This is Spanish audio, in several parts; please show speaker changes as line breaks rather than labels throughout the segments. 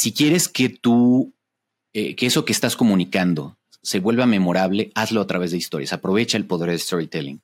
si quieres que tú, eh, que eso que estás comunicando se vuelva memorable, hazlo a través de historias. Aprovecha el poder del storytelling.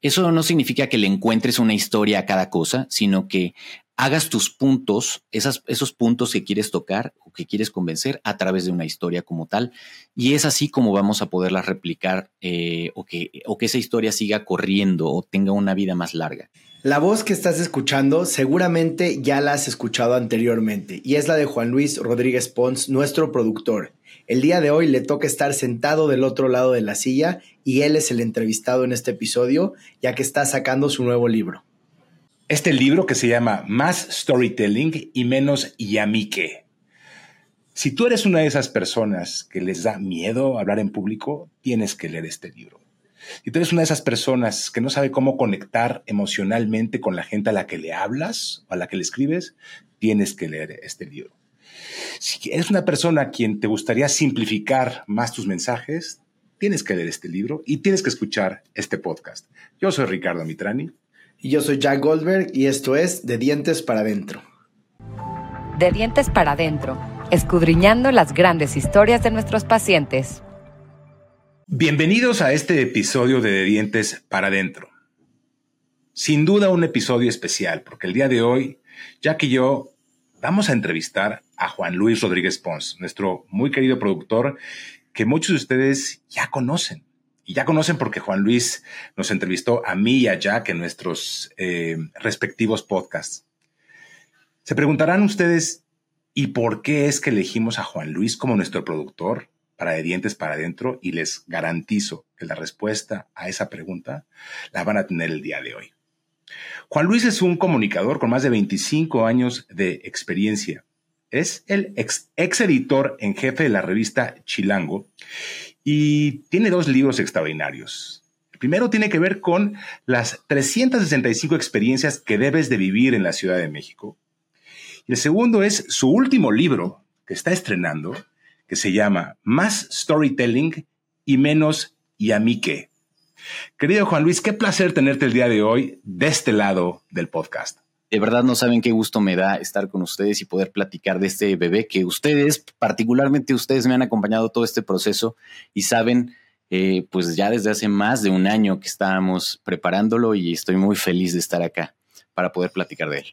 Eso no significa que le encuentres una historia a cada cosa, sino que hagas tus puntos, esos puntos que quieres tocar o que quieres convencer a través de una historia como tal. Y es así como vamos a poderla replicar eh, o, que, o que esa historia siga corriendo o tenga una vida más larga.
La voz que estás escuchando seguramente ya la has escuchado anteriormente y es la de Juan Luis Rodríguez Pons, nuestro productor. El día de hoy le toca estar sentado del otro lado de la silla y él es el entrevistado en este episodio ya que está sacando su nuevo libro.
Este libro que se llama Más Storytelling y menos Yamike. Si tú eres una de esas personas que les da miedo hablar en público, tienes que leer este libro. Si tú eres una de esas personas que no sabe cómo conectar emocionalmente con la gente a la que le hablas o a la que le escribes, tienes que leer este libro. Si eres una persona a quien te gustaría simplificar más tus mensajes, tienes que leer este libro y tienes que escuchar este podcast. Yo soy Ricardo Mitrani.
Y yo soy Jack Goldberg y esto es De Dientes para Adentro.
De Dientes para Adentro, escudriñando las grandes historias de nuestros pacientes.
Bienvenidos a este episodio de De Dientes para Adentro. Sin duda un episodio especial, porque el día de hoy, Jack y yo vamos a entrevistar a Juan Luis Rodríguez Pons, nuestro muy querido productor que muchos de ustedes ya conocen. Y ya conocen porque Juan Luis nos entrevistó a mí y a Jack en nuestros eh, respectivos podcasts. Se preguntarán ustedes, ¿y por qué es que elegimos a Juan Luis como nuestro productor para de dientes para adentro? Y les garantizo que la respuesta a esa pregunta la van a tener el día de hoy. Juan Luis es un comunicador con más de 25 años de experiencia. Es el ex, editor en jefe de la revista Chilango y tiene dos libros extraordinarios. El primero tiene que ver con las 365 experiencias que debes de vivir en la Ciudad de México. Y el segundo es su último libro que está estrenando, que se llama Más Storytelling y menos y a mí qué. Querido Juan Luis, qué placer tenerte el día de hoy de este lado del podcast.
De verdad no saben qué gusto me da estar con ustedes y poder platicar de este bebé que ustedes, particularmente ustedes, me han acompañado todo este proceso y saben, eh, pues ya desde hace más de un año que estábamos preparándolo y estoy muy feliz de estar acá para poder platicar de él.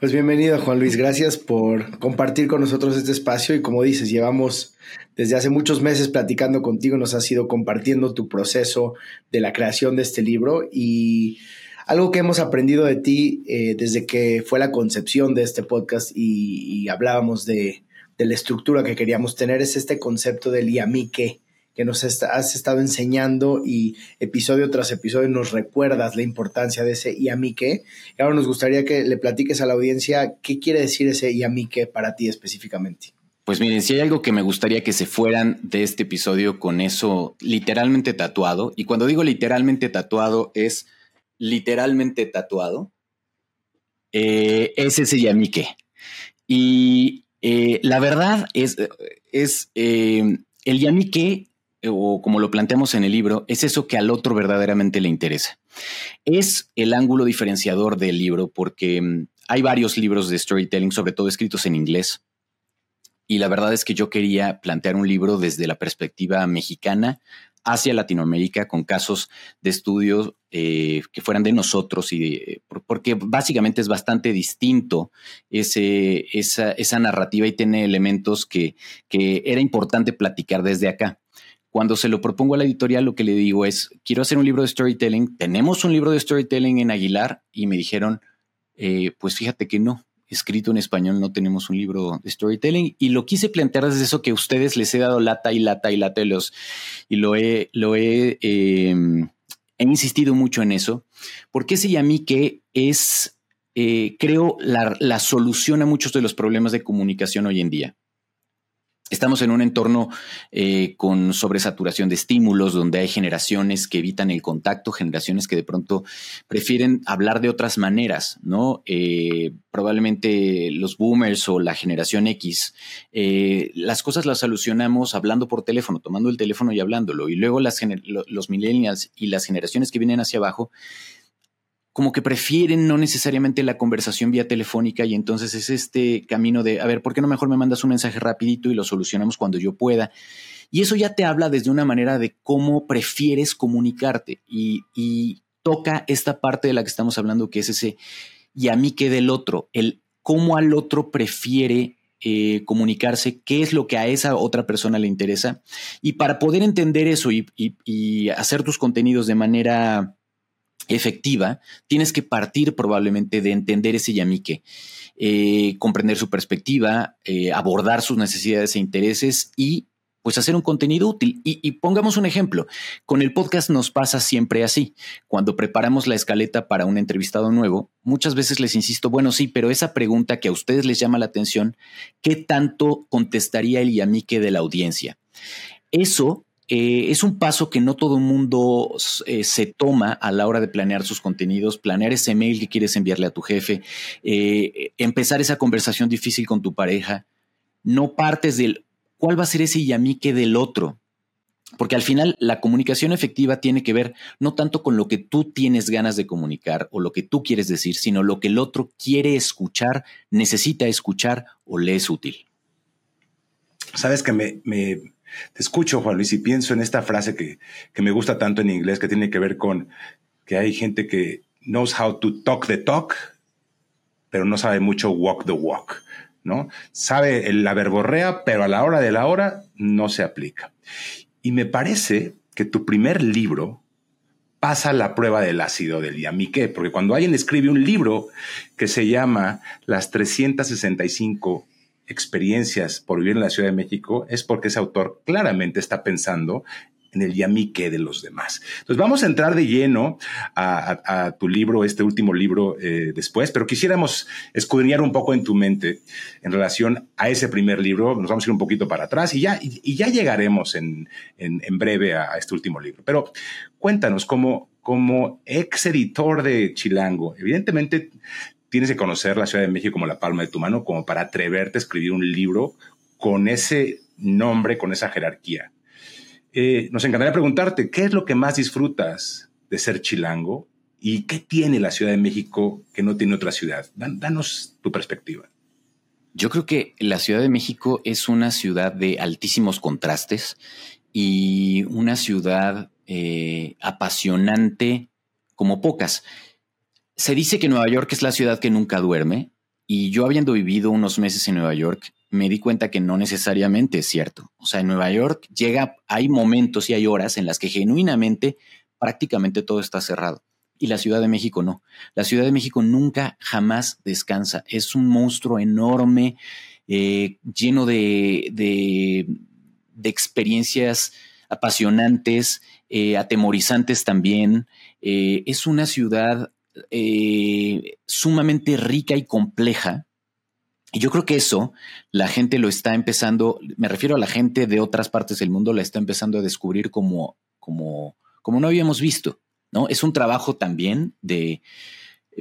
Pues bienvenido Juan Luis, gracias por compartir con nosotros este espacio y como dices, llevamos desde hace muchos meses platicando contigo, nos has ido compartiendo tu proceso de la creación de este libro y algo que hemos aprendido de ti eh, desde que fue la concepción de este podcast y, hablábamos de, la estructura que queríamos tener es este concepto del yamique que nos has estado enseñando y episodio tras episodio nos recuerdas la importancia de ese yamique. Y ahora nos gustaría que le platiques a la audiencia qué quiere decir ese yamique para ti específicamente.
Pues miren, si hay algo que me gustaría que se fueran de este episodio con eso literalmente tatuado, y cuando digo literalmente tatuado es literalmente tatuado, eh, es ese yamique. Y eh, la verdad es, es eh, el yamique o como lo planteamos en el libro, es eso que al otro verdaderamente le interesa. Es el ángulo diferenciador del libro porque mm, hay varios libros de storytelling, sobre todo escritos en inglés. Y la verdad es que yo quería plantear un libro desde la perspectiva mexicana hacia Latinoamérica con casos de estudios eh, que fueran de nosotros y porque básicamente es bastante distinto ese, esa, esa narrativa y tiene elementos que, que era importante platicar desde acá. Cuando se lo propongo a la editorial, lo que le digo es, quiero hacer un libro de storytelling, tenemos un libro de storytelling en Aguilar y me dijeron, eh, pues fíjate que no, escrito en español no tenemos un libro de storytelling y lo quise plantear desde eso que a ustedes les he dado lata y lata y lata y, los, y lo he, lo he, em, he insistido mucho en eso, porque ese que es, eh, creo, la, la solución a muchos de los problemas de comunicación hoy en día. Estamos en un entorno eh, con sobresaturación de estímulos, donde hay generaciones que evitan el contacto, generaciones que de pronto prefieren hablar de otras maneras, ¿no? Eh, probablemente los boomers o la generación X, eh, las cosas las solucionamos hablando por teléfono, tomando el teléfono y hablándolo. Y luego las, los millennials y las generaciones que vienen hacia abajo como que prefieren no necesariamente la conversación vía telefónica y entonces es este camino de, a ver, ¿por qué no mejor me mandas un mensaje rapidito y lo solucionamos cuando yo pueda? Y eso ya te habla desde una manera de cómo prefieres comunicarte y, toca esta parte de la que estamos hablando, que es ese y a mí que del otro, el cómo al otro prefiere eh, comunicarse, qué es lo que a esa otra persona le interesa. Y para poder entender eso y hacer tus contenidos de manera efectiva, tienes que partir probablemente de entender ese yamique, eh, comprender su perspectiva, eh, abordar sus necesidades e intereses y pues hacer un contenido útil. Y, pongamos un ejemplo, con el podcast nos pasa siempre así. Cuando preparamos la escaleta para un entrevistado nuevo, muchas veces les insisto, bueno, sí, pero esa pregunta que a ustedes les llama la atención, ¿qué tanto contestaría el yamique de la audiencia? Eso eh, es un paso que no todo mundo eh, se toma a la hora de planear sus contenidos, planear ese mail que quieres enviarle a tu jefe, eh, empezar esa conversación difícil con tu pareja. No partes del cuál va a ser ese yamique del otro. Porque al final la comunicación efectiva tiene que ver no tanto con lo que tú tienes ganas de comunicar o lo que tú quieres decir, sino lo que el otro quiere escuchar, necesita escuchar o le es útil.
Sabes que me, te escucho, Juan Luis, y pienso en esta frase que, que me gusta tanto en inglés, que tiene que ver con que hay gente que knows how to talk the talk, pero no sabe mucho walk the walk, ¿no? Sabe la verborrea, pero a la hora de la hora no se aplica. Y me parece que tu primer libro pasa la prueba del ácido del yamique, porque cuando alguien escribe un libro que se llama Las 365 experiencias por vivir en la Ciudad de México es porque ese autor claramente está pensando en el yamique de los demás. Entonces vamos a entrar de lleno a, tu libro, este último libro eh, después, pero quisiéramos escudriñar un poco en tu mente en relación a ese primer libro. Nos vamos a ir un poquito para atrás y ya, y, ya llegaremos en, en, breve a, este último libro. Pero cuéntanos, como, como ex editor de Chilango, evidentemente tienes que conocer la Ciudad de México como la palma de tu mano, como para atreverte a escribir un libro con ese nombre, con esa jerarquía. Eh, nos encantaría preguntarte, ¿qué es lo que más disfrutas de ser chilango? ¿Y qué tiene la Ciudad de México que no tiene otra ciudad? danos tu perspectiva.
Yo creo que la Ciudad de México es una ciudad de altísimos contrastes y una ciudad eh, apasionante como pocas. Se dice que Nueva York es la ciudad que nunca duerme y yo habiendo vivido unos meses en Nueva York, me di cuenta que no necesariamente es cierto. O sea, en Nueva York llega, hay momentos y hay horas en las que genuinamente prácticamente todo está cerrado. Y la Ciudad de México no. La Ciudad de México nunca, jamás descansa. Es un monstruo enorme, eh, lleno de, de, experiencias apasionantes, eh, atemorizantes también. Eh, es una ciudad eh, sumamente rica y compleja. Y yo creo que eso la gente lo está empezando, me refiero a la gente de otras partes del mundo, la está empezando a descubrir como, como, como no habíamos visto. ¿no? Es un trabajo también de,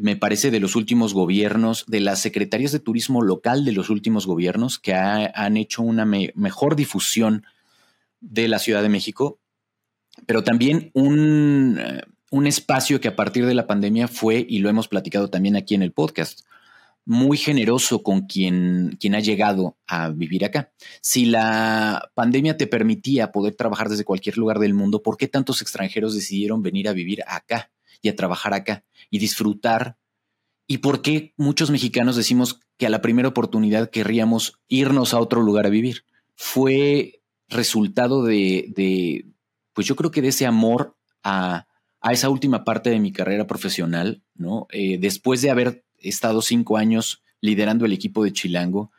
me parece, de los últimos gobiernos, de las secretarías de turismo local de los últimos gobiernos que han hecho una mejor difusión de la Ciudad de México, pero también un, un espacio que a partir de la pandemia fue, y lo hemos platicado también aquí en el podcast, muy generoso con quien, quien ha llegado a vivir acá. Si la pandemia te permitía poder trabajar desde cualquier lugar del mundo, ¿por qué tantos extranjeros decidieron venir a vivir acá y a trabajar acá y disfrutar? ¿Y por qué muchos mexicanos decimos que a la primera oportunidad querríamos irnos a otro lugar a vivir? Fue resultado de, de pues yo creo que de ese amor a, a esa última parte de mi carrera profesional. Eh, después de haber estado cinco años liderando el equipo de Chilango,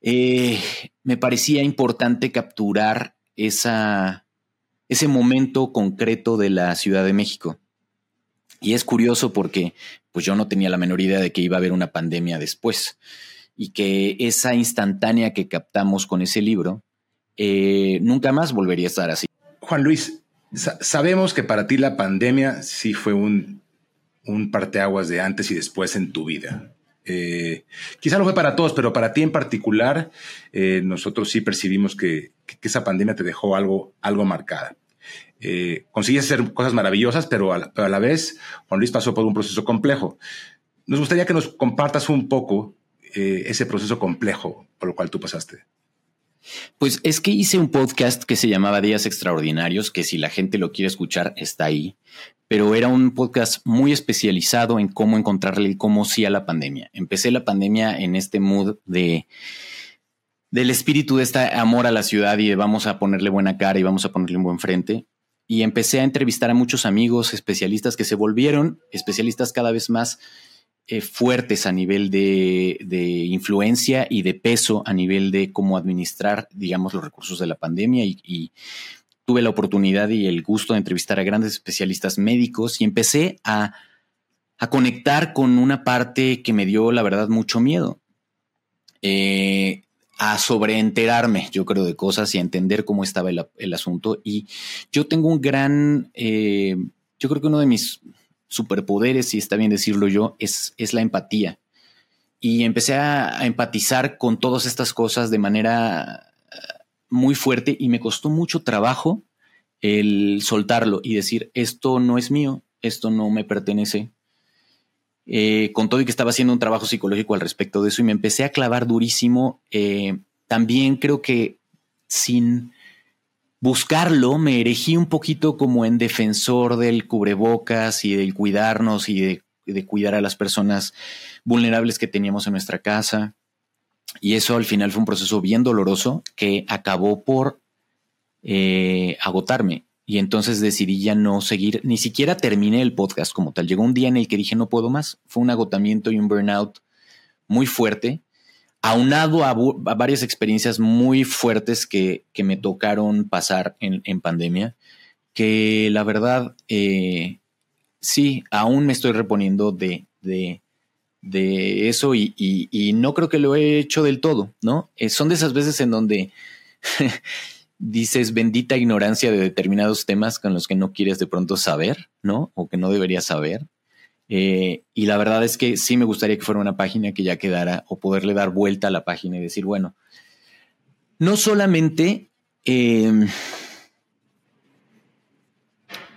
eh, me parecía importante capturar ese momento concreto de la Ciudad de México. Y es curioso porque pues yo no tenía la menor idea de que iba a haber una pandemia después y que esa instantánea que captamos con ese libro eh, nunca más volvería a estar así.
Juan Luis, sabemos que para ti la pandemia sí fue un, un parteaguas de antes y después en tu vida. Eh, quizá lo fue para todos, pero para ti en particular, eh, nosotros sí percibimos que, esa pandemia te dejó algo, algo marcada. eh, consigues hacer cosas maravillosas, pero a, la, vez Juan Luis pasó por un proceso complejo. Nos gustaría que nos compartas un poco eh, ese proceso complejo por lo cual tú pasaste.
Pues es que hice un podcast que se llamaba Días Extraordinarios, que si la gente lo quiere escuchar está ahí, pero era un podcast muy especializado en cómo encontrarle el cómo sí a la pandemia. Empecé la pandemia en este mood de del espíritu de este amor a la ciudad y de vamos a ponerle buena cara y vamos a ponerle un buen frente y empecé a entrevistar a muchos amigos especialistas que se volvieron especialistas cada vez más eh, fuertes a nivel de, influencia y de peso a nivel de cómo administrar, digamos, los recursos de la pandemia y, tuve la oportunidad y el gusto de entrevistar a grandes especialistas médicos y empecé a, conectar con una parte que me dio, la verdad, mucho miedo. Eh, a sobreenterarme, yo creo, de cosas y a entender cómo estaba el, asunto. Y yo tengo un gran, eh, yo creo que uno de mis superpoderes, si está bien decirlo yo, es, es la empatía. Y empecé a, empatizar con todas estas cosas de manera eh, muy fuerte y me costó mucho trabajo el soltarlo y decir, esto no es mío, esto no me pertenece, eh, con todo y que estaba haciendo un trabajo psicológico al respecto de eso y me empecé a clavar durísimo. Eh, también creo que sin buscarlo me erigí un poquito como en defensor del cubrebocas y del cuidarnos y de, cuidar a las personas vulnerables que teníamos en nuestra casa. Y eso al final fue un proceso bien doloroso que acabó por eh, agotarme. Y entonces decidí ya no seguir, ni siquiera terminé el podcast como tal. Llegó un día en el que dije no puedo más. Fue un agotamiento y un burnout muy fuerte, aunado a, varias experiencias muy fuertes que, me tocaron pasar en, pandemia, que la verdad, eh, sí, aún me estoy reponiendo de, de, eso y, no creo que lo he hecho del todo, ¿no? Eh, son de esas veces en donde dices bendita ignorancia de determinados temas con los que no quieres de pronto saber, ¿no? O que no deberías saber. Eh, y la verdad es que sí me gustaría que fuera una página que ya quedara o poderle dar vuelta a la página y decir, bueno, no solamente em,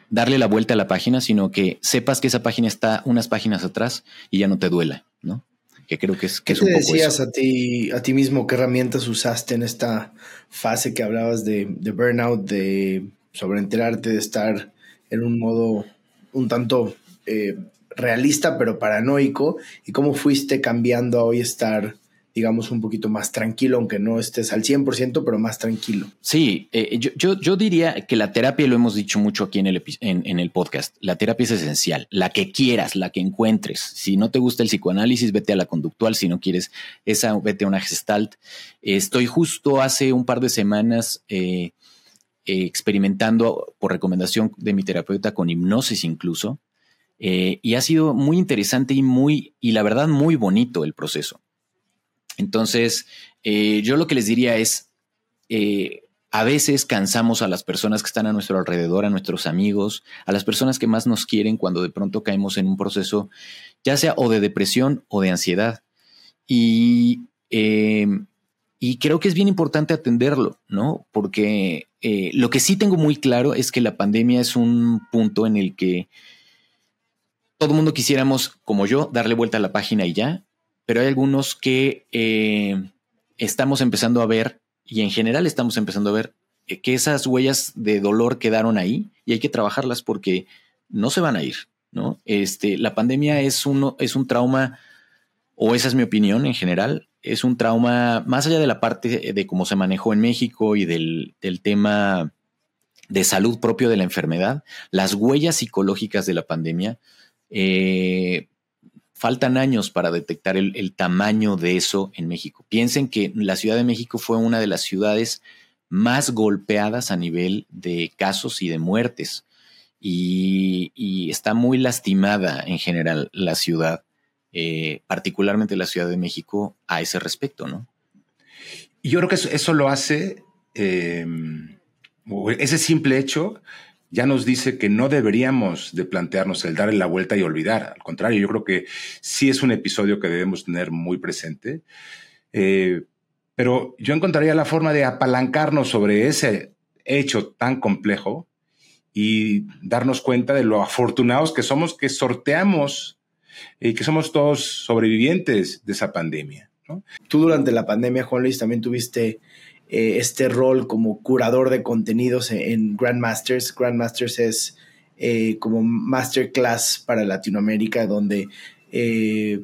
darle la vuelta a la página, sino que sepas que esa página está unas páginas atrás y ya no te duela, ¿no? que creo que es que
¿Qué te decías a ti a ti mismo qué herramientas usaste en esta fase que hablabas de, burnout, de sobreenterarte, de estar en un modo un tanto eh, realista pero paranoico y cómo fuiste cambiando a hoy estar digamos, un poquito más tranquilo, aunque no estés al 100%, pero más tranquilo.
Sí, eh, yo, yo, diría que la terapia, lo hemos dicho mucho aquí en el, en, el podcast, la terapia es esencial, la que quieras, la que encuentres. Si no te gusta el psicoanálisis, vete a la conductual, si no quieres esa, vete a una gestalt. Estoy justo hace un par de semanas eh, experimentando por recomendación de mi terapeuta con hipnosis incluso. Eh, y ha sido muy interesante y muy, y la verdad, muy bonito el proceso. Entonces, eh, yo lo que les diría es, eh, a veces cansamos a las personas que están a nuestro alrededor, a nuestros amigos, a las personas que más nos quieren cuando de pronto caemos en un proceso, ya sea o de depresión o de ansiedad. Y, y creo que es bien importante atenderlo, ¿no? Porque lo que sí tengo muy claro es que la pandemia es un punto en el que todo el mundo quisiéramos, como yo, darle vuelta a la página y ya, pero hay algunos que eh, estamos empezando a ver, y en general estamos empezando a ver, eh, que esas huellas de dolor quedaron ahí y hay que trabajarlas porque no se van a ir, ¿no? Este, la pandemia es, uno, es un trauma, o esa es mi opinión en general, es un trauma, más allá de la parte de cómo se manejó en México y del, del tema de salud propio de la enfermedad, las huellas psicológicas de la pandemia eh, faltan años para detectar el, tamaño de eso en México. Piensen que la Ciudad de México fue una de las ciudades más golpeadas a nivel de casos y de muertes. Y, está muy lastimada en general la ciudad, eh, particularmente la Ciudad de México, a ese respecto, ¿no?
Yo creo que eso, lo hace, eh, ese simple hecho ya nos dice que no deberíamos de plantearnos el darle la vuelta y olvidar. Al contrario, yo creo que sí es un episodio que debemos tener muy presente. Eh, pero yo encontraría la forma de apalancarnos sobre ese hecho tan complejo y darnos cuenta de lo afortunados que somos que sorteamos y que somos todos sobrevivientes de esa pandemia.
Tú durante la pandemia, Juan Luis, también tuviste eh, este rol como curador de contenidos en Grandmasters. Grandmasters es eh, como masterclass para Latinoamérica, donde eh,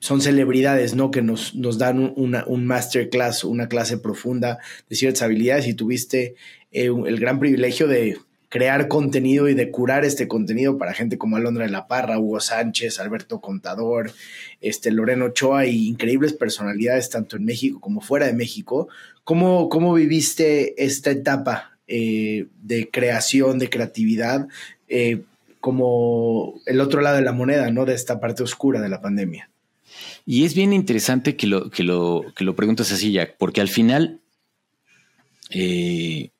son celebridades, ¿no? Que nos, nos dan un masterclass, una clase profunda de ciertas habilidades y tuviste el gran privilegio de crear contenido y de curar este contenido para gente como Alondra de la Parra, Hugo Sánchez, Alberto Contador, este, Loreno Ochoa y increíbles personalidades tanto en México como fuera de México. ¿Cómo, cómo viviste esta etapa eh, de creación, de creatividad, eh, como el otro lado de la moneda, ¿no? De esta parte oscura de la pandemia.
Y es bien interesante que lo, que lo, que lo preguntas así, Jack, porque al final eh,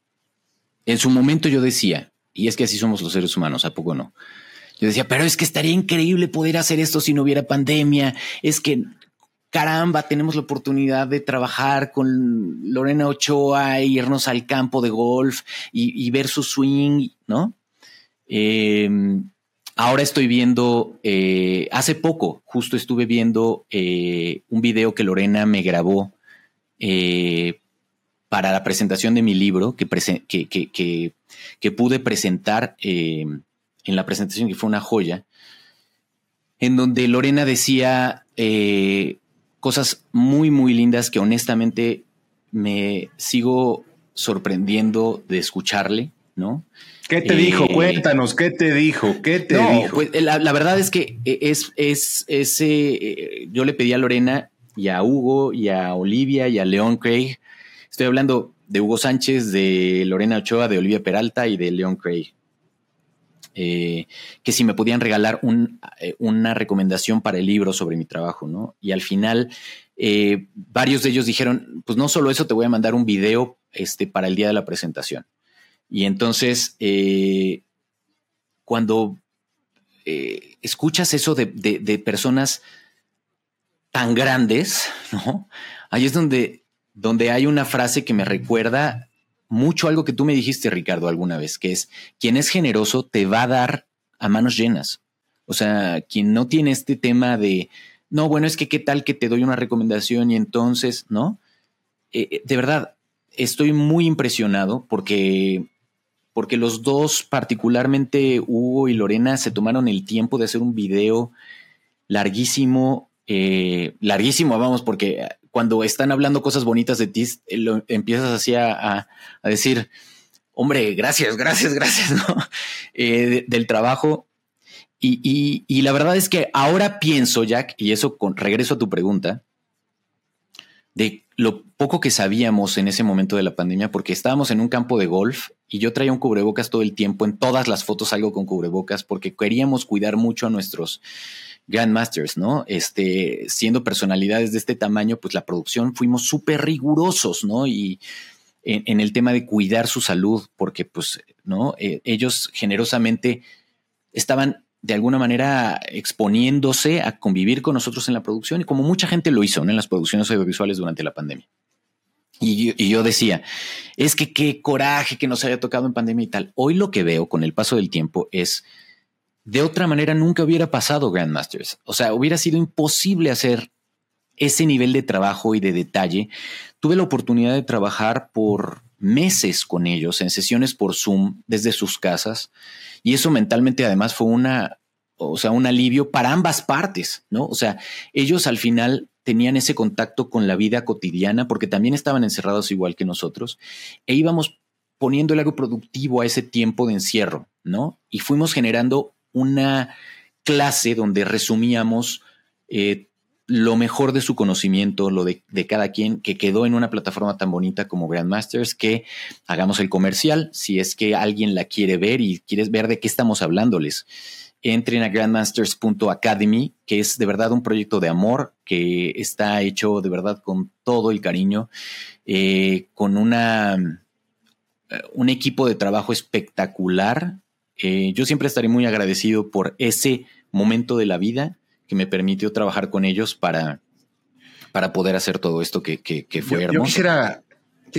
en su momento yo decía, y es que así somos los seres humanos, ¿a poco no? Yo decía, pero es que estaría increíble poder hacer esto si no hubiera pandemia. Es que, caramba, tenemos la oportunidad de trabajar con Lorena Ochoa e irnos al campo de golf y, ver su swing, ¿no? Em, ahora estoy viendo, eh, hace poco, justo estuve viendo eh, un video que Lorena me grabó eh, para la presentación de mi libro que, pude presentar eh, en la presentación, que fue una joya, en donde Lorena decía cosas muy, muy lindas que honestamente me sigo sorprendiendo de escucharle, ¿no?
¿Qué te dijo? Eh, Cuéntanos, ¿qué te dijo? ¿Qué te dijo?
Pues, la, verdad es que es, es ese. yo le pedí a Lorena y a Hugo y a Olivia y a León Craig Estoy hablando de Hugo Sánchez, de Lorena Ochoa, de Olivia Peralta y de Leon Craig. Eh, que si me podían regalar eh, una recomendación para el libro sobre mi trabajo, ¿no? Y al final, eh, varios de ellos dijeron, pues no solo eso, te voy a mandar un video este, para el día de la presentación. Y entonces, cuando escuchas eso de, de personas tan grandes, ¿no? Ahí es donde donde hay una frase que me recuerda mucho algo que tú me dijiste, Ricardo, alguna vez, que es, quien es generoso te va a dar a manos llenas. O sea, quien no tiene este tema de, no, bueno, es que qué tal que te doy una recomendación y entonces, ¿no? Eh, eh, de verdad, estoy muy impresionado porque, porque los dos, particularmente Hugo y Lorena, se tomaron el tiempo de hacer un video larguísimo, eh, larguísimo, vamos, porque cuando están hablando cosas bonitas de ti, eh, lo, empiezas así a, decir, hombre, gracias, gracias, gracias, ¿no? Eh, del trabajo. Y, la verdad es que ahora pienso, Jack, y eso con regreso a tu pregunta, de lo poco que sabíamos en ese momento de la pandemia, porque estábamos en un campo de golf y yo traía un cubrebocas todo el tiempo, en todas las fotos algo con cubrebocas, porque queríamos cuidar mucho a nuestros, Grandmasters, ¿no? Este, siendo personalidades de este tamaño, pues la producción fuimos súper rigurosos, ¿no? Y en, el tema de cuidar su salud, porque pues, ¿no? Eh, ellos generosamente estaban de alguna manera exponiéndose a convivir con nosotros en la producción y como mucha gente lo hizo ¿no? en las producciones audiovisuales durante la pandemia. Y y yo, decía, es que qué coraje que nos haya tocado en pandemia y tal. Hoy lo que veo con el paso del tiempo es de otra manera nunca hubiera pasado Grandmasters. O sea, hubiera sido imposible hacer ese nivel de trabajo y de detalle. Tuve la oportunidad de trabajar por meses con ellos en sesiones por Zoom desde sus casas y eso mentalmente además fue una, o sea, un alivio para ambas partes, ¿no? O sea, ellos al final tenían ese contacto con la vida cotidiana porque también estaban encerrados igual que nosotros e íbamos poniendo algo productivo a ese tiempo de encierro, ¿no? Y fuimos generando una clase donde resumíamos eh, lo mejor de su conocimiento, lo de, cada quien, que quedó en una plataforma tan bonita como Grandmasters, que hagamos el comercial, si es que alguien la quiere ver y quieres ver de qué estamos hablándoles. Entren a grandmasters.academy, que es de verdad un proyecto de amor, que está hecho de verdad con todo el cariño, eh, con una, eh, un equipo de trabajo espectacular, eh, yo siempre estaré muy agradecido por ese momento de la vida que me permitió trabajar con ellos para, para poder hacer todo esto que, fue hermoso.
Yo quisiera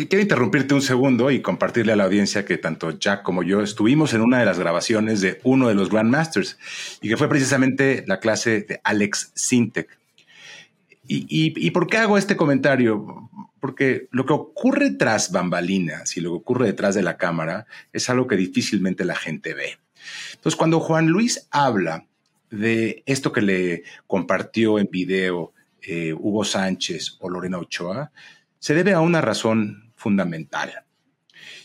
quiero interrumpirte un segundo y compartirle a la audiencia que tanto Jack como yo estuvimos en una de las grabaciones de uno de los Grandmasters y que fue precisamente la clase de Alex Sintek. ¿Y, por qué hago este comentario? Porque lo que ocurre tras bambalinas y lo que ocurre detrás de la cámara es algo que difícilmente la gente ve. Entonces, cuando Juan Luis habla de esto que le compartió en video eh, Hugo Sánchez o Lorena Ochoa, se debe a una razón fundamental.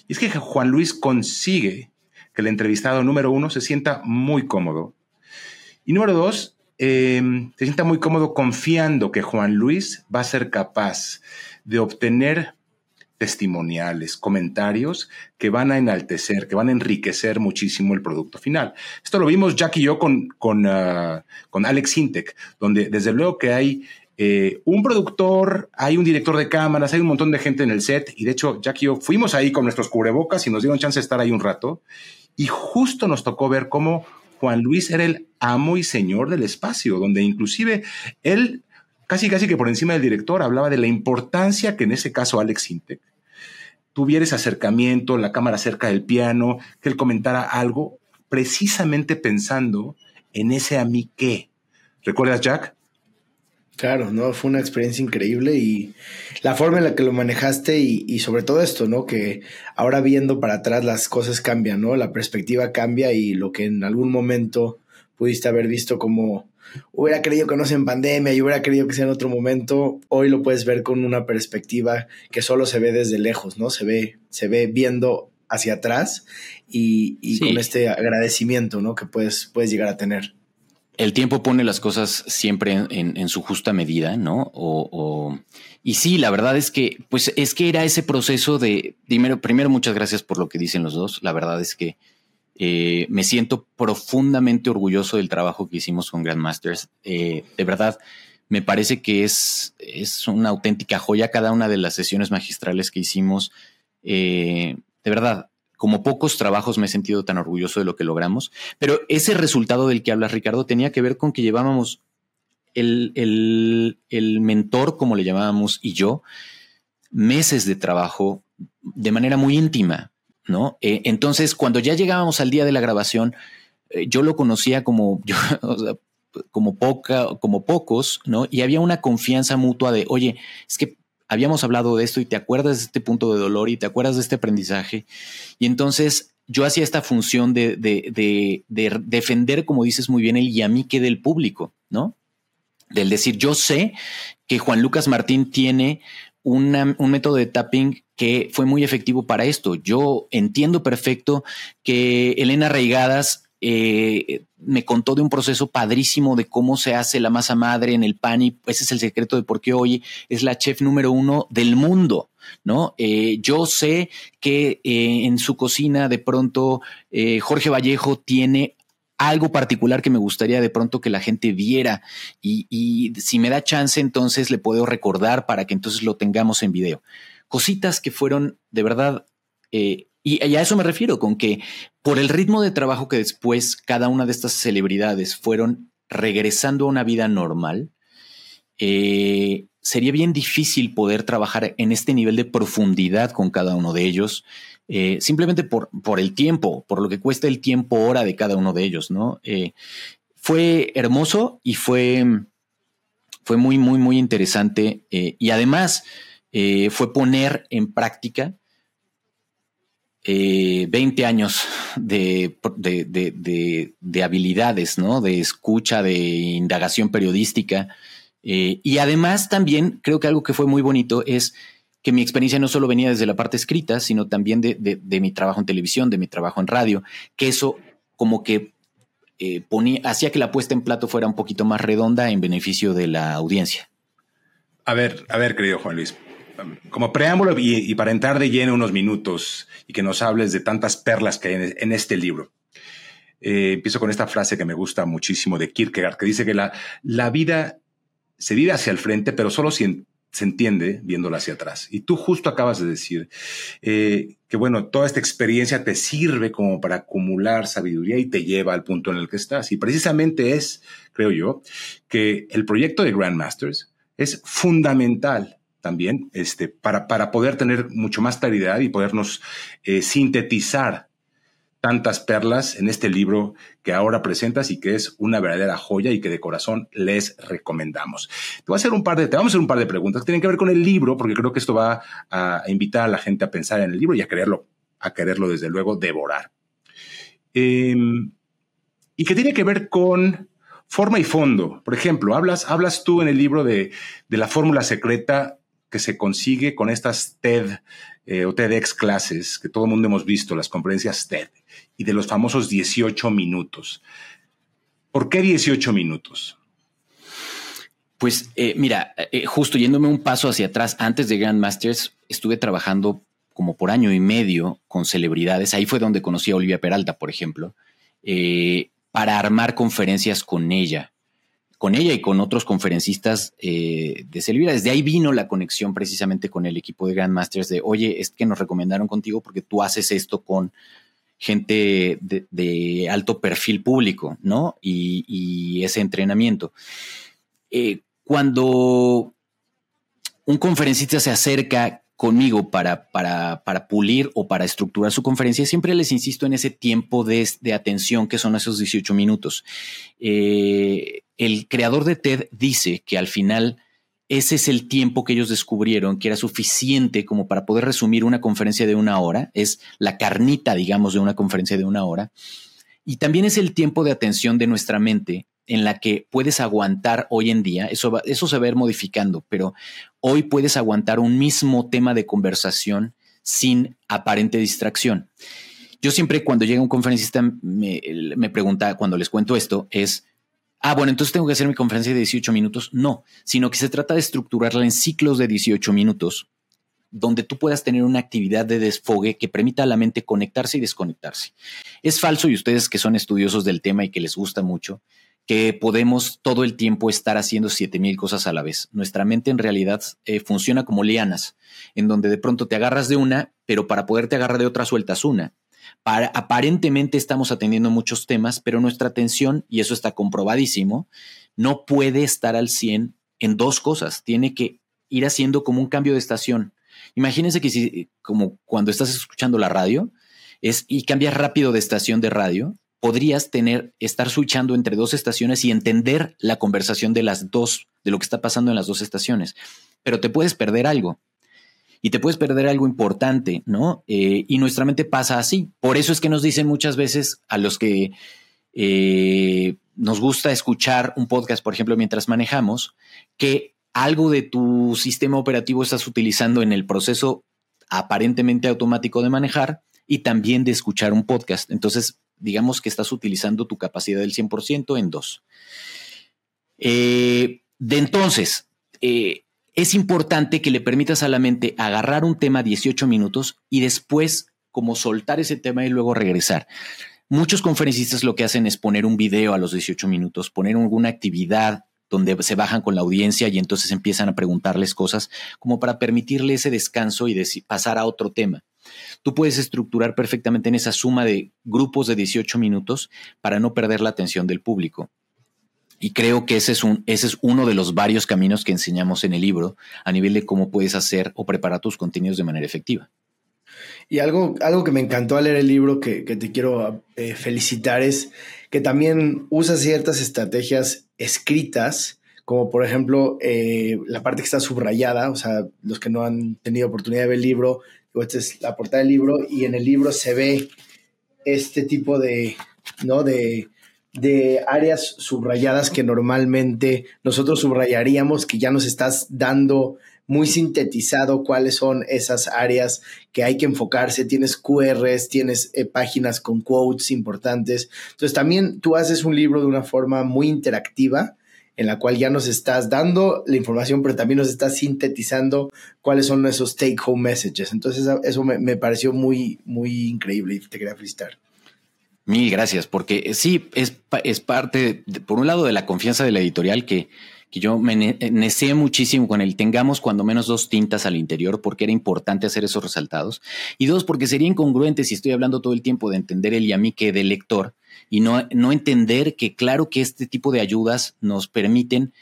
Y es que Juan Luis consigue que el entrevistado número uno se sienta muy cómodo. Y número dos, em, se sienta muy cómodo confiando que Juan Luis va a ser capaz de obtener testimoniales, comentarios que van a enaltecer, que van a enriquecer muchísimo el producto final. Esto lo vimos Jack y yo con, con, ah, con Alex Intec, donde desde luego que hay eh, un productor, hay un director de cámaras, hay un montón de gente en el set. Y de hecho, Jack y yo fuimos ahí con nuestros cubrebocas y nos dieron chance de estar ahí un rato. Y justo nos tocó ver cómo Juan Luis era el amo y señor del espacio, donde inclusive él, casi casi que por encima del director, hablaba de la importancia que en ese caso Alex Intec tuviera ese acercamiento, la cámara cerca del piano, que él comentara algo, precisamente pensando en ese a mí qué. ¿Recuerdas, Jack?
Claro, no, fue una experiencia increíble y la forma en la que lo manejaste y, sobre todo esto, ¿no? Que ahora viendo para atrás las cosas cambian, ¿no? La perspectiva cambia y lo que en algún momento pudiste haber visto como hubiera querido que no sea en pandemia y hubiera querido que sea en otro momento, hoy lo puedes ver con una perspectiva que solo se ve desde lejos, ¿no? Se ve, se ve viendo hacia atrás y, con este agradecimiento, ¿no? Que puedes, puedes llegar a tener
el tiempo pone las cosas siempre en, su justa medida, ¿no? O, y sí, la verdad es que, pues es que era ese proceso de, primero, primero muchas gracias por lo que dicen los dos. La verdad es que eh, me siento profundamente orgulloso del trabajo que hicimos con Grandmasters. Eh, de verdad, me parece que es, es una auténtica joya cada una de las sesiones magistrales que hicimos. Eh, de verdad, como pocos trabajos me he sentido tan orgulloso de lo que logramos, pero ese resultado del que hablas, Ricardo, tenía que ver con que llevábamos el, el, mentor, como le llamábamos, y yo, meses de trabajo de manera muy íntima, ¿no? Eh, entonces, cuando ya llegábamos al día de la grabación, eh, yo lo conocía como, como poca, como pocos, ¿no? Y había una confianza mutua de, oye, es que habíamos hablado de esto y te acuerdas de este punto de dolor y te acuerdas de este aprendizaje. Y entonces yo hacía esta función de, de, defender, como dices muy bien, el y a mí que del público, ¿no? Del decir, yo sé que Juan Lucas Martín tiene un método de tapping que fue muy efectivo para esto. Yo entiendo perfecto que Elena Reigadas eh, me contó de un proceso padrísimo de cómo se hace la masa madre en el pan y ese es el secreto de por qué hoy es la chef número uno del mundo. ¿No? Eh, yo sé que eh, en su cocina de pronto Jorge Vallejo tiene algo particular que me gustaría de pronto que la gente viera y, y, si me da chance entonces le puedo recordar para que entonces lo tengamos en video. Cositas que fueron de verdad y a eso me refiero, con que por el ritmo de trabajo que después cada una de estas celebridades fueron regresando a una vida normal, eh, sería bien difícil poder trabajar en este nivel de profundidad con cada uno de ellos, eh, simplemente por, por, el tiempo, por lo que cuesta el tiempo hora de cada uno de ellos, ¿no? Eh, fue hermoso y fue, fue muy, muy, muy interesante y además fue poner en práctica 20 eh, años de, de, habilidades, ¿no? De escucha, de indagación periodística. Eh, y además también creo que algo que fue muy bonito es que mi experiencia no solo venía desde la parte escrita, sino también de, mi trabajo en televisión, de mi trabajo en radio, que eso como que eh, ponía, hacía que la puesta en plato fuera un poquito más redonda en beneficio de la audiencia.
A ver, a ver, querido Juan Luis, como preámbulo y, para entrar de lleno unos minutos y que nos hables de tantas perlas que hay en, este libro. Eh, empiezo con esta frase que me gusta muchísimo de Kierkegaard, que dice que la, la vida se vive hacia el frente, pero solo si se entiende viéndola hacia atrás. Y tú justo acabas de decir eh, que, bueno, toda esta experiencia te sirve como para acumular sabiduría y te lleva al punto en el que estás. Y precisamente es, creo yo, que el proyecto de Grandmasters es fundamental también, este, para, para poder tener mucho más claridad y podernos eh, sintetizar tantas perlas en este libro que ahora presentas y que es una verdadera joya y que de corazón les recomendamos. Te a hacer un par de, te vamos a hacer un par de preguntas que tienen que ver con el libro, porque creo que esto va a invitar a la gente a pensar en el libro y a quererlo, a quererlo desde luego devorar. Em, y que tiene que ver con forma y fondo. Por ejemplo, hablas, hablas tú en el libro de, de la fórmula secreta que se consigue con estas TED eh, o TEDx clases que todo el mundo hemos visto, las conferencias TED, y de los famosos 18 minutos. ¿Por qué 18 minutos?
Pues eh, mira, eh, justo yéndome un paso hacia atrás, antes de Grandmasters estuve trabajando como por año y medio con celebridades. Ahí fue donde conocí a Olivia Peralta, por ejemplo, para armar conferencias con ella con ella y con otros conferencistas eh, de Selvira. Desde ahí vino la conexión precisamente con el equipo de Grandmasters de, oye, es que nos recomendaron contigo porque tú haces esto con gente de, alto perfil público, ¿no? Y, ese entrenamiento. Eh, cuando un conferencista se acerca conmigo para, para, para, pulir o para estructurar su conferencia, siempre les insisto en ese tiempo de, de atención que son esos 18 minutos. Eh, el creador de TED dice que al final ese es el tiempo que ellos descubrieron que era suficiente como para poder resumir una conferencia de una hora, es la carnita, digamos, de una conferencia de una hora, y también es el tiempo de atención de nuestra mente en la que puedes aguantar hoy en día, eso, eso se va a ir modificando, pero hoy puedes aguantar un mismo tema de conversación sin aparente distracción. Yo siempre cuando llega un conferencista me pregunta, cuando les cuento esto, es, ah, bueno, entonces tengo que hacer mi conferencia de 18 minutos. No, sino que se trata de estructurarla en ciclos de 18 minutos, donde tú puedas tener una actividad de desfogue que permita a la mente conectarse y desconectarse. Es falso, y ustedes que son estudiosos del tema y que les gusta mucho, que podemos todo el tiempo estar haciendo 7000 cosas a la vez. Nuestra mente en realidad eh, funciona como lianas, en donde de pronto te agarras de una, pero para poderte agarrar de otra sueltas una aparentemente estamos atendiendo muchos temas, pero nuestra atención, y eso está comprobadísimo, no puede estar al 100 en dos cosas. Tiene que ir haciendo como un cambio de estación. Imagínense que si, como cuando estás escuchando la radio, es y cambias rápido de estación de radio, podrías tener, estar switchando entre dos estaciones y entender la conversación de las dos, de lo que está pasando en las dos estaciones. Pero te puedes perder algo y te puedes perder algo importante, ¿no? Eh, y nuestra mente pasa así. Por eso es que nos dicen muchas veces a los que eh, nos gusta escuchar un podcast, por ejemplo, mientras manejamos, que algo de tu sistema operativo estás utilizando en el proceso aparentemente automático de manejar y también de escuchar un podcast. Entonces, digamos que estás utilizando tu capacidad del 100% en dos. Eh, de entonces, es importante que le permitas a la mente agarrar un tema 18 minutos y después como soltar ese tema y luego regresar. Muchos conferencistas lo que hacen es poner un video a los 18 minutos, poner alguna actividad donde se bajan con la audiencia y entonces empiezan a preguntarles cosas como para permitirle ese descanso y pasar a otro tema. Tú puedes estructurar perfectamente en esa suma de grupos de 18 minutos para no perder la atención del público. Y creo que ese es, un, ese es uno de los varios caminos que enseñamos en el libro a nivel de cómo puedes hacer o preparar tus contenidos de manera efectiva.
Y algo, algo que me encantó al leer el libro que, te quiero eh, felicitar es que también usa ciertas estrategias escritas, como por ejemplo eh, la parte que está subrayada, o sea, los que no han tenido oportunidad de ver el libro, esta es la portada del libro y en el libro se ve este tipo de, ¿no? De, de áreas subrayadas que normalmente nosotros subrayaríamos, que ya nos estás dando muy sintetizado cuáles son esas áreas que hay que enfocarse. Tienes QRs, tienes eh, páginas con quotes importantes. Entonces también tú haces un libro de una forma muy interactiva en la cual ya nos estás dando la información, pero también nos estás sintetizando cuáles son esos take home messages. Entonces eso me, me pareció muy, muy increíble y te quería felicitar.
Mil gracias, porque eh, sí, es, es parte, por un lado, de la confianza de la editorial que, que yo me neceé muchísimo con el tengamos cuando menos dos tintas al interior, porque era importante hacer esos resaltados. Y dos, porque sería incongruente si estoy hablando todo el tiempo de entender el y a mí que del lector y no, no entender que claro que este tipo de ayudas nos permiten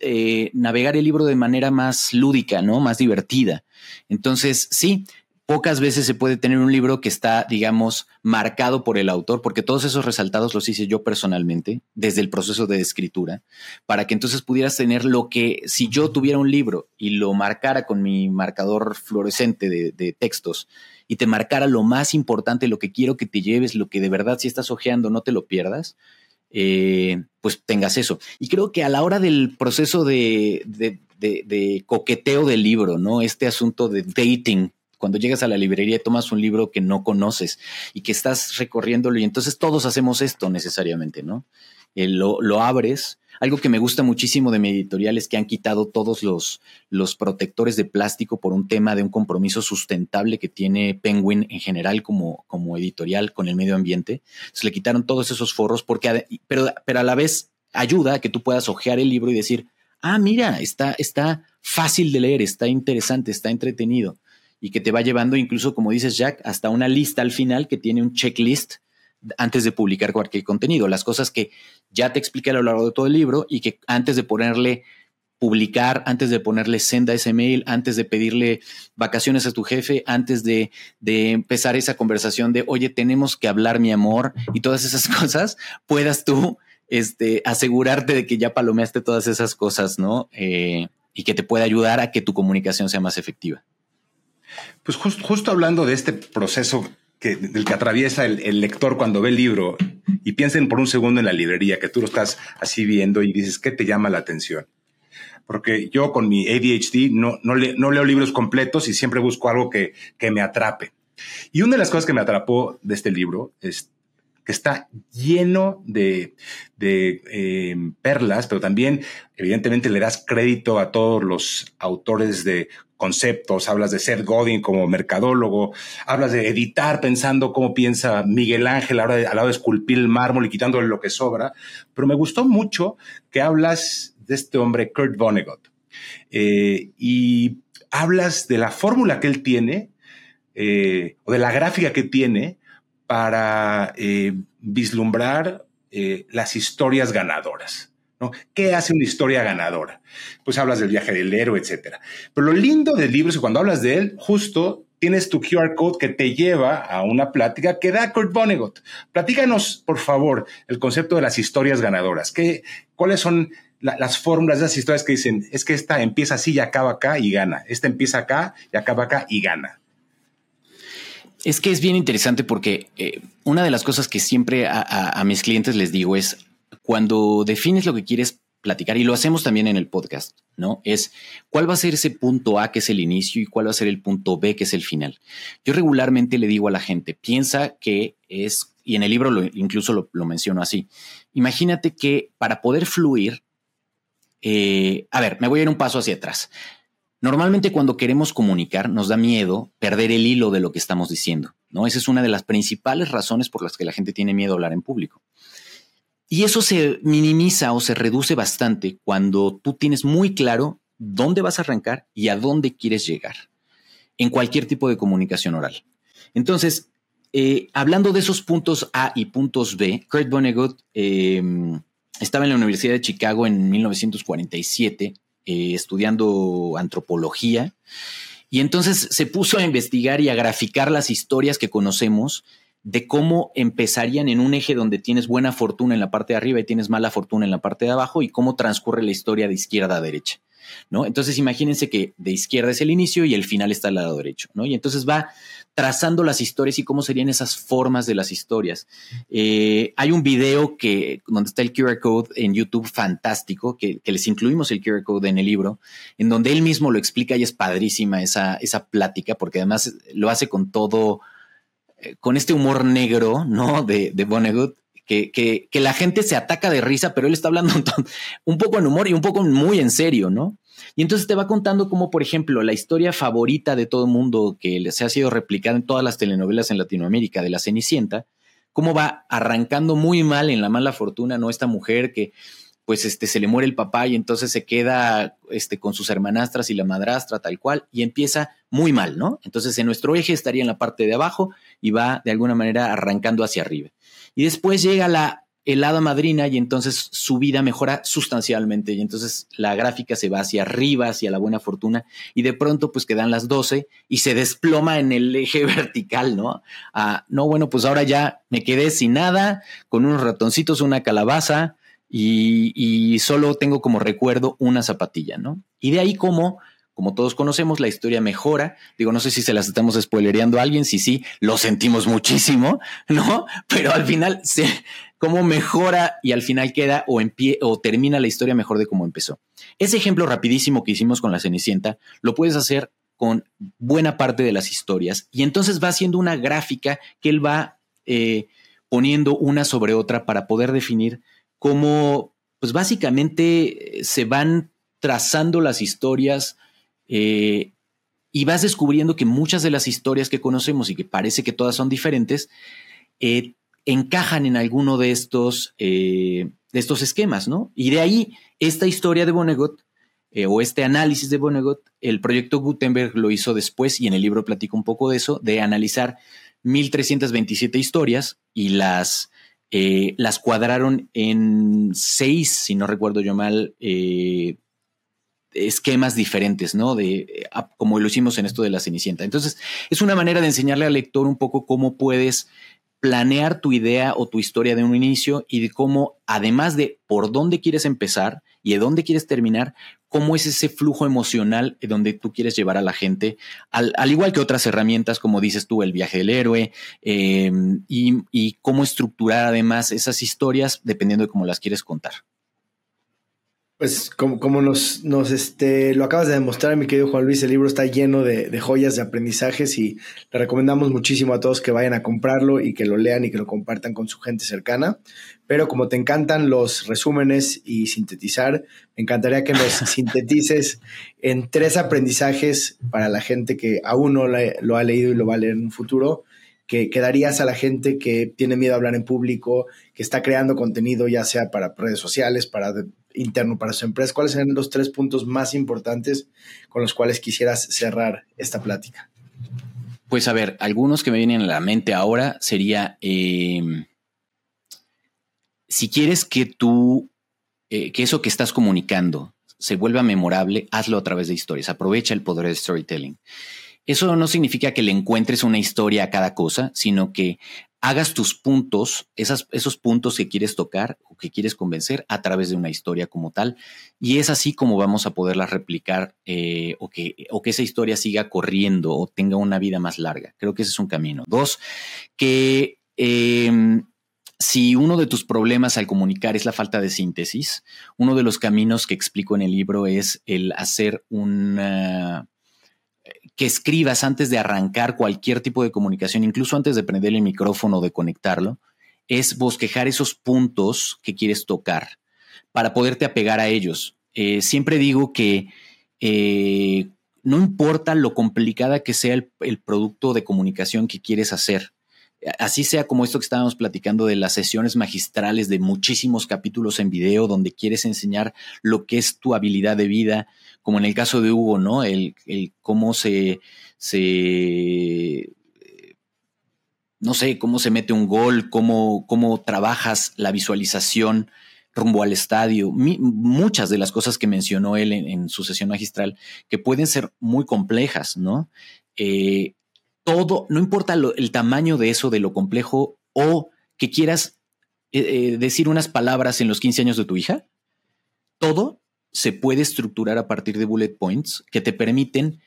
eh, navegar el libro de manera más lúdica, ¿no? Más divertida. Entonces, sí, pocas veces se puede tener un libro que está, digamos, marcado por el autor, porque todos esos resaltados los hice yo personalmente, desde el proceso de escritura, para que entonces pudieras tener lo que, si yo tuviera un libro y lo marcara con mi marcador fluorescente de, textos, y te marcara lo más importante, lo que quiero que te lleves, lo que de verdad si estás ojeando no te lo pierdas, eh, pues tengas eso. Y creo que a la hora del proceso de, de, coqueteo del libro, ¿no? Este asunto de dating, cuando llegas a la librería y tomas un libro que no conoces y que estás recorriéndolo y entonces todos hacemos esto necesariamente, ¿no? Eh, lo, lo, abres algo que me gusta muchísimo de mi editorial es que han quitado todos los, los protectores de plástico por un tema de un compromiso sustentable que tiene Penguin en general como, como editorial con el medio ambiente. Se le quitaron todos esos forros porque, pero, pero a la vez ayuda a que tú puedas ojear el libro y decir, ah, mira, está, está fácil de leer, está interesante, está entretenido y que te va llevando incluso, como dices Jack, hasta una lista al final que tiene un checklist antes de publicar cualquier contenido, las cosas que ya te expliqué a lo largo de todo el libro y que antes de ponerle publicar, antes de ponerle senda ese mail, antes de pedirle vacaciones a tu jefe, antes de, de, empezar esa conversación de, oye, tenemos que hablar mi amor y todas esas cosas, puedas tú este, asegurarte de que ya palomeaste todas esas cosas, ¿no? Eh, y que te pueda ayudar a que tu comunicación sea más efectiva.
Pues justo hablando de este proceso que, del que atraviesa el, lector cuando ve el libro y piensen por un segundo en la librería, que tú lo estás así viendo y dices, ¿qué te llama la atención? Porque yo con mi ADHD no, no, leo libros completos y siempre busco algo que, que me atrape. Y una de las cosas que me atrapó de este libro es que está lleno de, de eh, perlas, pero también evidentemente le das crédito a todos los autores de conceptos, hablas de Seth Godin como mercadólogo, hablas de editar pensando cómo piensa Miguel Ángel a la hora de, esculpir el mármol y quitándole lo que sobra, pero me gustó mucho que hablas de este hombre, Kurt Vonnegut, eh, y hablas de la fórmula que él tiene, eh, o de la gráfica que tiene para eh, vislumbrar las historias ganadoras. ¿Qué hace una historia ganadora? Pues hablas del viaje del héroe, etcétera. Pero lo lindo del libro es que cuando hablas de él, justo tienes tu QR code que te lleva a una plática que da Kurt Vonnegut. Platícanos, por favor, el concepto de las historias ganadoras. ¿Qué, ¿Cuáles son las fórmulas de esas historias que dicen, es que esta empieza así y acaba acá y gana? Esta empieza acá y acaba acá y gana.
Es que es bien interesante porque eh, una de las cosas que siempre a mis clientes les digo es, cuando defines lo que quieres platicar, y lo hacemos también en el podcast, ¿no? Es cuál va a ser ese punto A que es el inicio y cuál va a ser el punto B que es el final. Yo regularmente le digo a la gente, piensa que es, y en el libro lo, incluso lo, menciono así, imagínate que para poder fluir, eh, a ver, me voy a ir un paso hacia atrás. Normalmente cuando queremos comunicar nos da miedo perder el hilo de lo que estamos diciendo, ¿no? Esa es una de las principales razones por las que la gente tiene miedo a hablar en público. Y eso se minimiza o se reduce bastante cuando tú tienes muy claro dónde vas a arrancar y a dónde quieres llegar en cualquier tipo de comunicación oral. Entonces, eh, hablando de esos puntos A y puntos B, Kurt Vonnegut em, estaba en la Universidad de Chicago en 1947 eh, estudiando antropología y entonces se puso a investigar y a graficar las historias que conocemos de cómo empezarían en un eje donde tienes buena fortuna en la parte de arriba y tienes mala fortuna en la parte de abajo y cómo transcurre la historia de izquierda a derecha. ¿no? Entonces imagínense que de izquierda es el inicio y el final está al lado derecho, ¿no? Y entonces va trazando las historias y cómo serían esas formas de las historias. Eh, hay un video que, donde está el QR code en YouTube fantástico, que, les incluimos el QR code en el libro, en donde él mismo lo explica y es padrísima esa, esa plática, porque además lo hace con todo con este humor negro, ¿no? De, de Vonnegut, que, que, que, la gente se ataca de risa, pero él está hablando un poco en humor y un poco muy en serio, ¿no? Y entonces te va contando como, por ejemplo, la historia favorita de todo el mundo que se ha sido replicada en todas las telenovelas en Latinoamérica de la Cenicienta, cómo va arrancando muy mal en la mala fortuna, ¿no? Esta mujer que pues este, se le muere el papá y entonces se queda este, con sus hermanastras y la madrastra tal cual y empieza muy mal, ¿no? Entonces en nuestro eje estaría en la parte de abajo y va de alguna manera arrancando hacia arriba. Y después llega la el hada madrina y entonces su vida mejora sustancialmente y entonces la gráfica se va hacia arriba, hacia la buena fortuna y de pronto pues quedan las 12 y se desploma en el eje vertical, ¿no? Ah, no, bueno, pues ahora ya me quedé sin nada, con unos ratoncitos, una calabaza y, y solo tengo como recuerdo una zapatilla, ¿no? Y de ahí como como todos conocemos, la historia mejora. Digo, no sé si se las estamos spoilereando a alguien, si sí, lo sentimos muchísimo, ¿no? Pero al final, se, cómo mejora y al final queda o, pie o termina la historia mejor de cómo empezó. Ese ejemplo rapidísimo que hicimos con la Cenicienta, lo puedes hacer con buena parte de las historias y entonces va haciendo una gráfica que él va eh, poniendo una sobre otra para poder definir cómo, pues básicamente se van trazando las historias eh, y vas descubriendo que muchas de las historias que conocemos y que parece que todas son diferentes, eh, encajan en alguno de estos, eh, de estos esquemas, ¿no? Y de ahí, esta historia de Vonnegut, o este análisis de Vonnegut, el proyecto Gutenberg lo hizo después, y en el libro platico un poco de eso, de analizar 1327 historias y las, las cuadraron en seis, si no recuerdo yo mal, esquemas diferentes, ¿no? De como lo hicimos en esto de la Cenicienta. Entonces, es una manera de enseñarle al lector un poco cómo puedes planear tu idea o tu historia de un inicio y de cómo, además de por dónde quieres empezar y de dónde quieres terminar, cómo es ese flujo emocional donde tú quieres llevar a la gente, al, igual que otras herramientas, como dices tú, el viaje del héroe, em, y cómo estructurar además esas historias dependiendo de cómo las quieres contar.
Pues como, como nos, nos este, lo acabas de demostrar, mi querido Juan Luis, el libro está lleno de, joyas de aprendizajes y le recomendamos muchísimo a todos que vayan a comprarlo y que lo lean y que lo compartan con su gente cercana. Pero como te encantan los resúmenes y sintetizar, me encantaría que nos sintetices en tres aprendizajes para la gente que aún no lo ha leído y lo va a leer en un futuro que, darías a la gente que tiene miedo a hablar en público, que está creando contenido ya sea para redes sociales, para interno, para su empresa? ¿Cuáles serían los tres puntos más importantes con los cuales quisieras cerrar esta plática?
Pues a ver, algunos que me vienen a la mente ahora sería, em, si quieres que tú, eh, que eso que estás comunicando se vuelva memorable, hazlo a través de historias, aprovecha el poder del storytelling. Eso no significa que le encuentres una historia a cada cosa, sino que hagas tus puntos, esos puntos que quieres tocar o que quieres convencer a través de una historia como tal. Y es así como vamos a poderla replicar eh, o, que, o que esa historia siga corriendo o tenga una vida más larga. Creo que ese es un camino. Dos, que em, si uno de tus problemas al comunicar es la falta de síntesis, uno de los caminos que explico en el libro es el hacer una que escribas antes de arrancar cualquier tipo de comunicación, incluso antes de prender el micrófono o de conectarlo, es bosquejar esos puntos que quieres tocar para poderte apegar a ellos. Eh, siempre digo que eh, no importa lo complicada que sea el, producto de comunicación que quieres hacer, así sea como esto que estábamos platicando de las sesiones magistrales de muchísimos capítulos en video donde quieres enseñar lo que es tu habilidad de vida, como en el caso de Hugo, ¿no? El, cómo se, se, no sé, cómo se mete un gol, cómo, cómo trabajas la visualización rumbo al estadio, muchas de las cosas que mencionó él en, su sesión magistral, que pueden ser muy complejas, ¿no? Eh, todo, no importa el tamaño de eso, de lo complejo, o que quieras eh, eh, decir unas palabras en los 15 años de tu hija, todo se puede estructurar a partir de bullet points que te permiten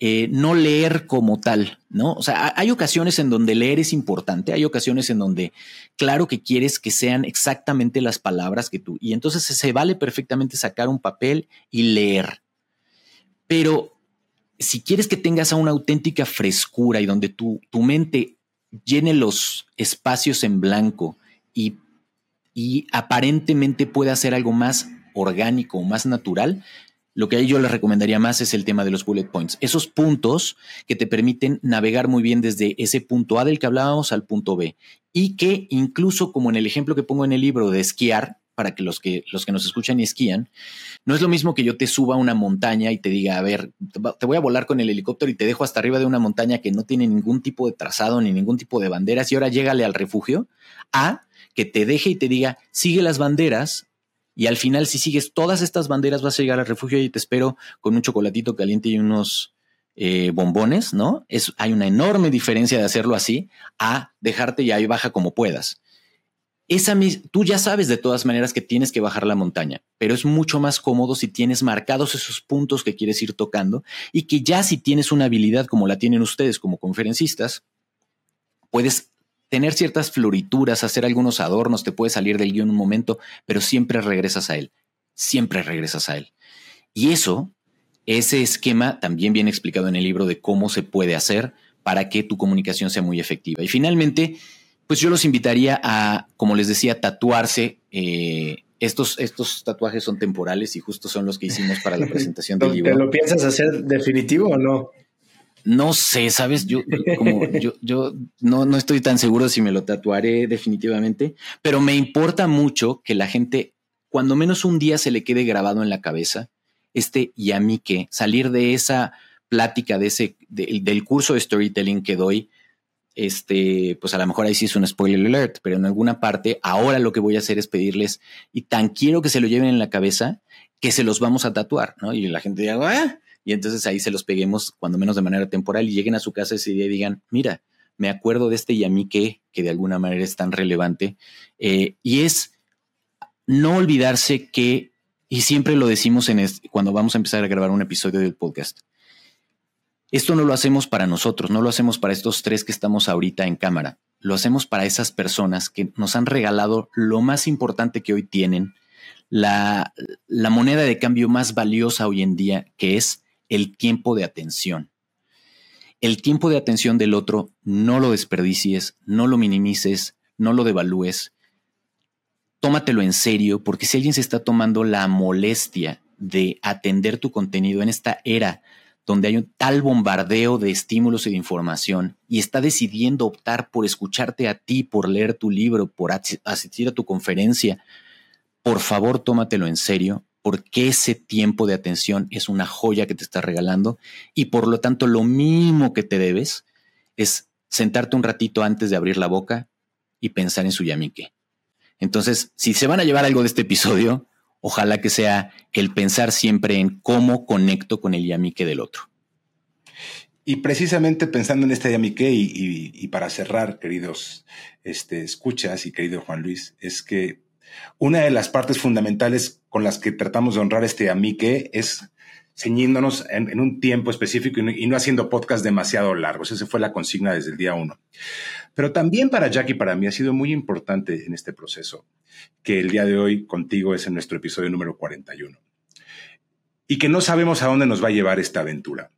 eh, no leer como tal, ¿no? O sea, hay ocasiones en donde leer es importante, hay ocasiones en donde, claro que quieres que sean exactamente las palabras que tú, y entonces se vale perfectamente sacar un papel y leer. Pero si quieres que tengas una auténtica frescura y donde tu, tu mente llene los espacios en blanco y, y aparentemente pueda hacer algo más orgánico, más natural, lo que yo les recomendaría más es el tema de los bullet points. Esos puntos que te permiten navegar muy bien desde ese punto A del que hablábamos al punto B. Y que incluso como en el ejemplo que pongo en el libro de esquiar, para que los que, los que nos escuchan y esquían, no es lo mismo que yo te suba a una montaña y te diga, a ver, te voy a volar con el helicóptero y te dejo hasta arriba de una montaña que no tiene ningún tipo de trazado ni ningún tipo de banderas y ahora llégale al refugio, a que te deje y te diga, sigue las banderas y al final si sigues todas estas banderas vas a llegar al refugio y te espero con un chocolatito caliente y unos eh, bombones, ¿no? Es, hay una enorme diferencia de hacerlo así a dejarte y ahí baja como puedas. Esa, tú ya sabes de todas maneras que tienes que bajar la montaña, pero es mucho más cómodo si tienes marcados esos puntos que quieres ir tocando y que ya si tienes una habilidad como la tienen ustedes como conferencistas, puedes tener ciertas florituras, hacer algunos adornos, te puede salir del guion un momento, pero siempre regresas a él, siempre regresas a él. Y eso, ese esquema también viene explicado en el libro de cómo se puede hacer para que tu comunicación sea muy efectiva. Y finalmente, pues yo los invitaría a, como les decía, tatuarse. Eh, estos, estos tatuajes son temporales y justo son los que hicimos para la presentación del libro.
¿Te lo piensas hacer definitivo o no?
No sé, sabes, yo como yo, yo no, no estoy tan seguro si me lo tatuaré definitivamente, pero me importa mucho que la gente, cuando menos un día se le quede grabado en la cabeza, este y a mí que salir de esa plática, de ese, del curso de storytelling que doy, este, pues a lo mejor ahí sí es un spoiler alert, pero en alguna parte ahora lo que voy a hacer es pedirles, y tan quiero que se lo lleven en la cabeza, que se los vamos a tatuar, ¿no? Y la gente diga, ¡ah! Y entonces ahí se los peguemos, cuando menos de manera temporal, y lleguen a su casa ese día y digan, mira, me acuerdo de este y a mí que, que de alguna manera es tan relevante. Eh, y es no olvidarse que, y siempre lo decimos en cuando vamos a empezar a grabar un episodio del podcast, esto no lo hacemos para nosotros, no lo hacemos para estos tres que estamos ahorita en cámara, lo hacemos para esas personas que nos han regalado lo más importante que hoy tienen, la, la moneda de cambio más valiosa hoy en día, que es el tiempo de atención. El tiempo de atención del otro no lo desperdicies, no lo minimices, no lo devalúes. Tómatelo en serio, porque si alguien se está tomando la molestia de atender tu contenido en esta era donde hay un tal bombardeo de estímulos y de información y está decidiendo optar por escucharte a ti, por leer tu libro, por asistir a tu conferencia, por favor tómatelo en serio, porque ese tiempo de atención es una joya que te está regalando y por lo tanto lo mínimo que te debes es sentarte un ratito antes de abrir la boca y pensar en su yamique. Entonces, si se van a llevar algo de este episodio, ojalá que sea el pensar siempre en cómo conecto con el yamique del otro.
Y precisamente pensando en este yamique y, para cerrar, queridos este, escuchas y querido Juan Luis, es que una de las partes fundamentales con las que tratamos de honrar este yamique es ceñiéndonos en, un tiempo específico y no, haciendo podcast demasiado largos. Esa fue la consigna desde el día uno. Pero también para Jack y para mí ha sido muy importante en este proceso que el día de hoy contigo es en nuestro episodio número 41 y que no sabemos a dónde nos va a llevar esta aventura.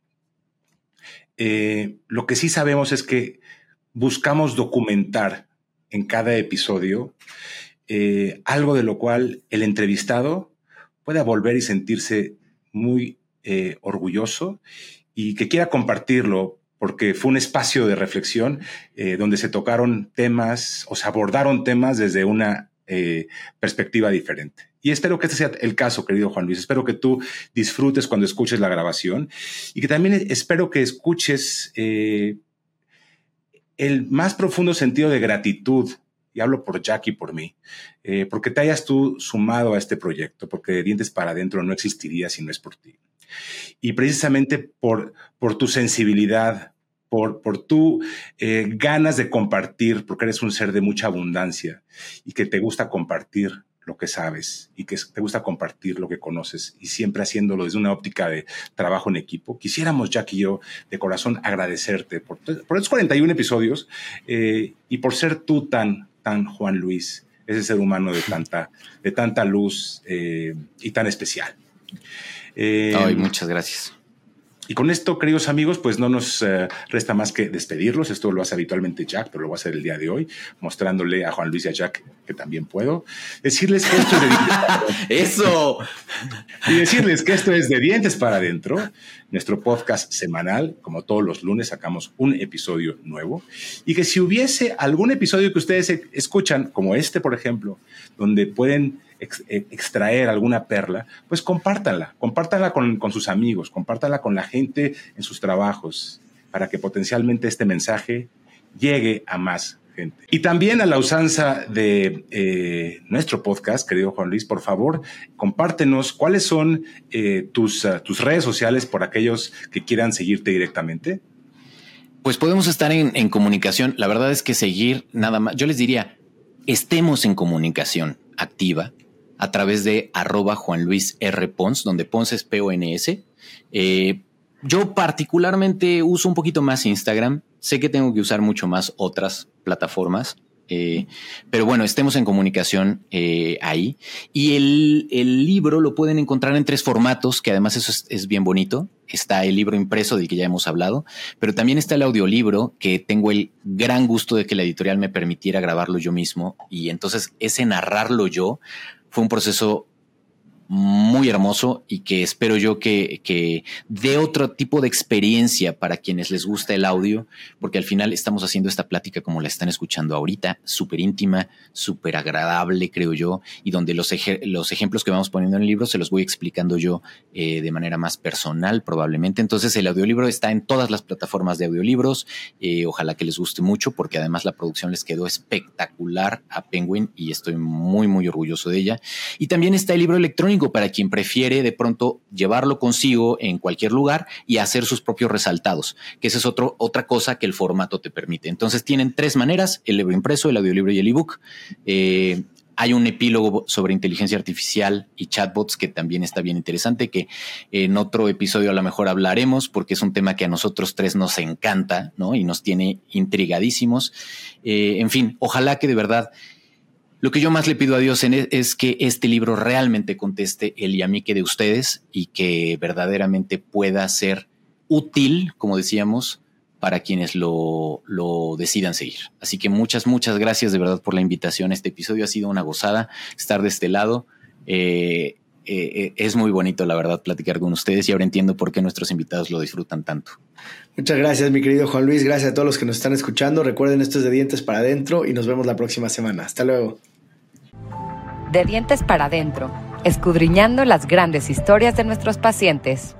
Eh, lo que sí sabemos es que buscamos documentar en cada episodio eh, algo de lo cual el entrevistado pueda volver y sentirse muy eh, orgulloso y que quiera compartirlo porque fue un espacio de reflexión eh, donde se tocaron temas o se abordaron temas desde una eh, perspectiva diferente. Y espero que este sea el caso, querido Juan Luis. Espero que tú disfrutes cuando escuches la grabación y que también espero que escuches el más profundo sentido de gratitud y hablo por Jack y por mí, porque te hayas tú sumado a este proyecto, porque de dientes para adentro no existiría si no es por ti. Y precisamente por, por tu sensibilidad, por, por tu eh, ganas de compartir, porque eres un ser de mucha abundancia y que te gusta compartir lo que sabes y que te gusta compartir lo que conoces y siempre haciéndolo desde una óptica de trabajo en equipo. Quisiéramos, Jack y yo, de corazón agradecerte por, por estos 41 episodios eh, y por ser tú tan, tan Juan Luis, ese ser humano de tanta, de tanta luz eh, y tan especial.
Ay, muchas gracias.
Y con esto, queridos amigos, pues no nos eh, resta más que despedirlos. Esto lo hace habitualmente Jack, pero lo voy a hacer el día de hoy, mostrándole a Juan Luis y a Jack que también puedo. Decirles que esto es de
¡Eso!
Y decirles que esto es de dientes para adentro, nuestro podcast semanal. Como todos los lunes sacamos un episodio nuevo. Y que si hubiese algún episodio que ustedes escuchan, como este, por ejemplo, donde pueden eh, extraer alguna perla, pues compártanla, compártanla con, sus amigos, compártanla con la gente en sus trabajos, para que potencialmente este mensaje llegue a más gente. Y también a la usanza de eh, nuestro podcast, querido Juan Luis, por favor, compártenos cuáles son eh, tus, uh, tus redes sociales por aquellos que quieran seguirte directamente.
Pues podemos estar en, en comunicación. La verdad es que seguir nada más. Yo les diría, estemos en comunicación activa a través de arroba Juan Luis R. Pons, donde Pons es P-O-N-S. Eh, yo particularmente uso un poquito más Instagram. Sé que tengo que usar mucho más otras plataformas. Eh, pero bueno, estemos en comunicación eh, ahí. Y el, el, libro lo pueden encontrar en tres formatos, que además eso es, es, bien bonito. Está el libro impreso del que ya hemos hablado, pero también está el audiolibro, que tengo el gran gusto de que la editorial me permitiera grabarlo yo mismo. Y entonces ese narrarlo yo fue un proceso muy hermoso y que espero yo que, que dé otro tipo de experiencia para quienes les gusta el audio, porque al final estamos haciendo esta plática como la están escuchando ahorita, súper íntima, súper agradable, creo yo, y donde los, ej los ejemplos que vamos poniendo en el libro se los voy explicando yo eh, de manera más personal probablemente. Entonces el audiolibro está en todas las plataformas de audiolibros, eh, ojalá que les guste mucho, porque además la producción les quedó espectacular a Penguin y estoy muy, muy orgulloso de ella. Y también está el libro electrónico para quien prefiere de pronto llevarlo consigo en cualquier lugar y hacer sus propios resaltados, que esa es otra cosa que el formato te permite. Entonces tienen tres maneras, el libro impreso, el audiolibro y el ebook. Eh, hay un epílogo sobre inteligencia artificial y chatbots que también está bien interesante, que en otro episodio a lo mejor hablaremos porque es un tema que a nosotros tres nos encanta, ¿no? Y nos tiene intrigadísimos. Eh, en fin, ojalá que de verdad lo que yo más le pido a Dios e, es que este libro realmente conteste el y a mí que de ustedes y que verdaderamente pueda ser útil, como decíamos, para quienes lo, lo, decidan seguir. Así que muchas, muchas gracias de verdad por la invitación. Este episodio ha sido una gozada estar de este lado. Eh, eh, es muy bonito, la verdad, platicar con ustedes y ahora entiendo por qué nuestros invitados lo disfrutan tanto.
Muchas gracias, mi querido Juan Luis. Gracias a todos los que nos están escuchando. Recuerden, esto es de Dientes para Adentro y nos vemos la próxima semana. Hasta luego.
De Dientes para Adentro, escudriñando las grandes historias de nuestros pacientes.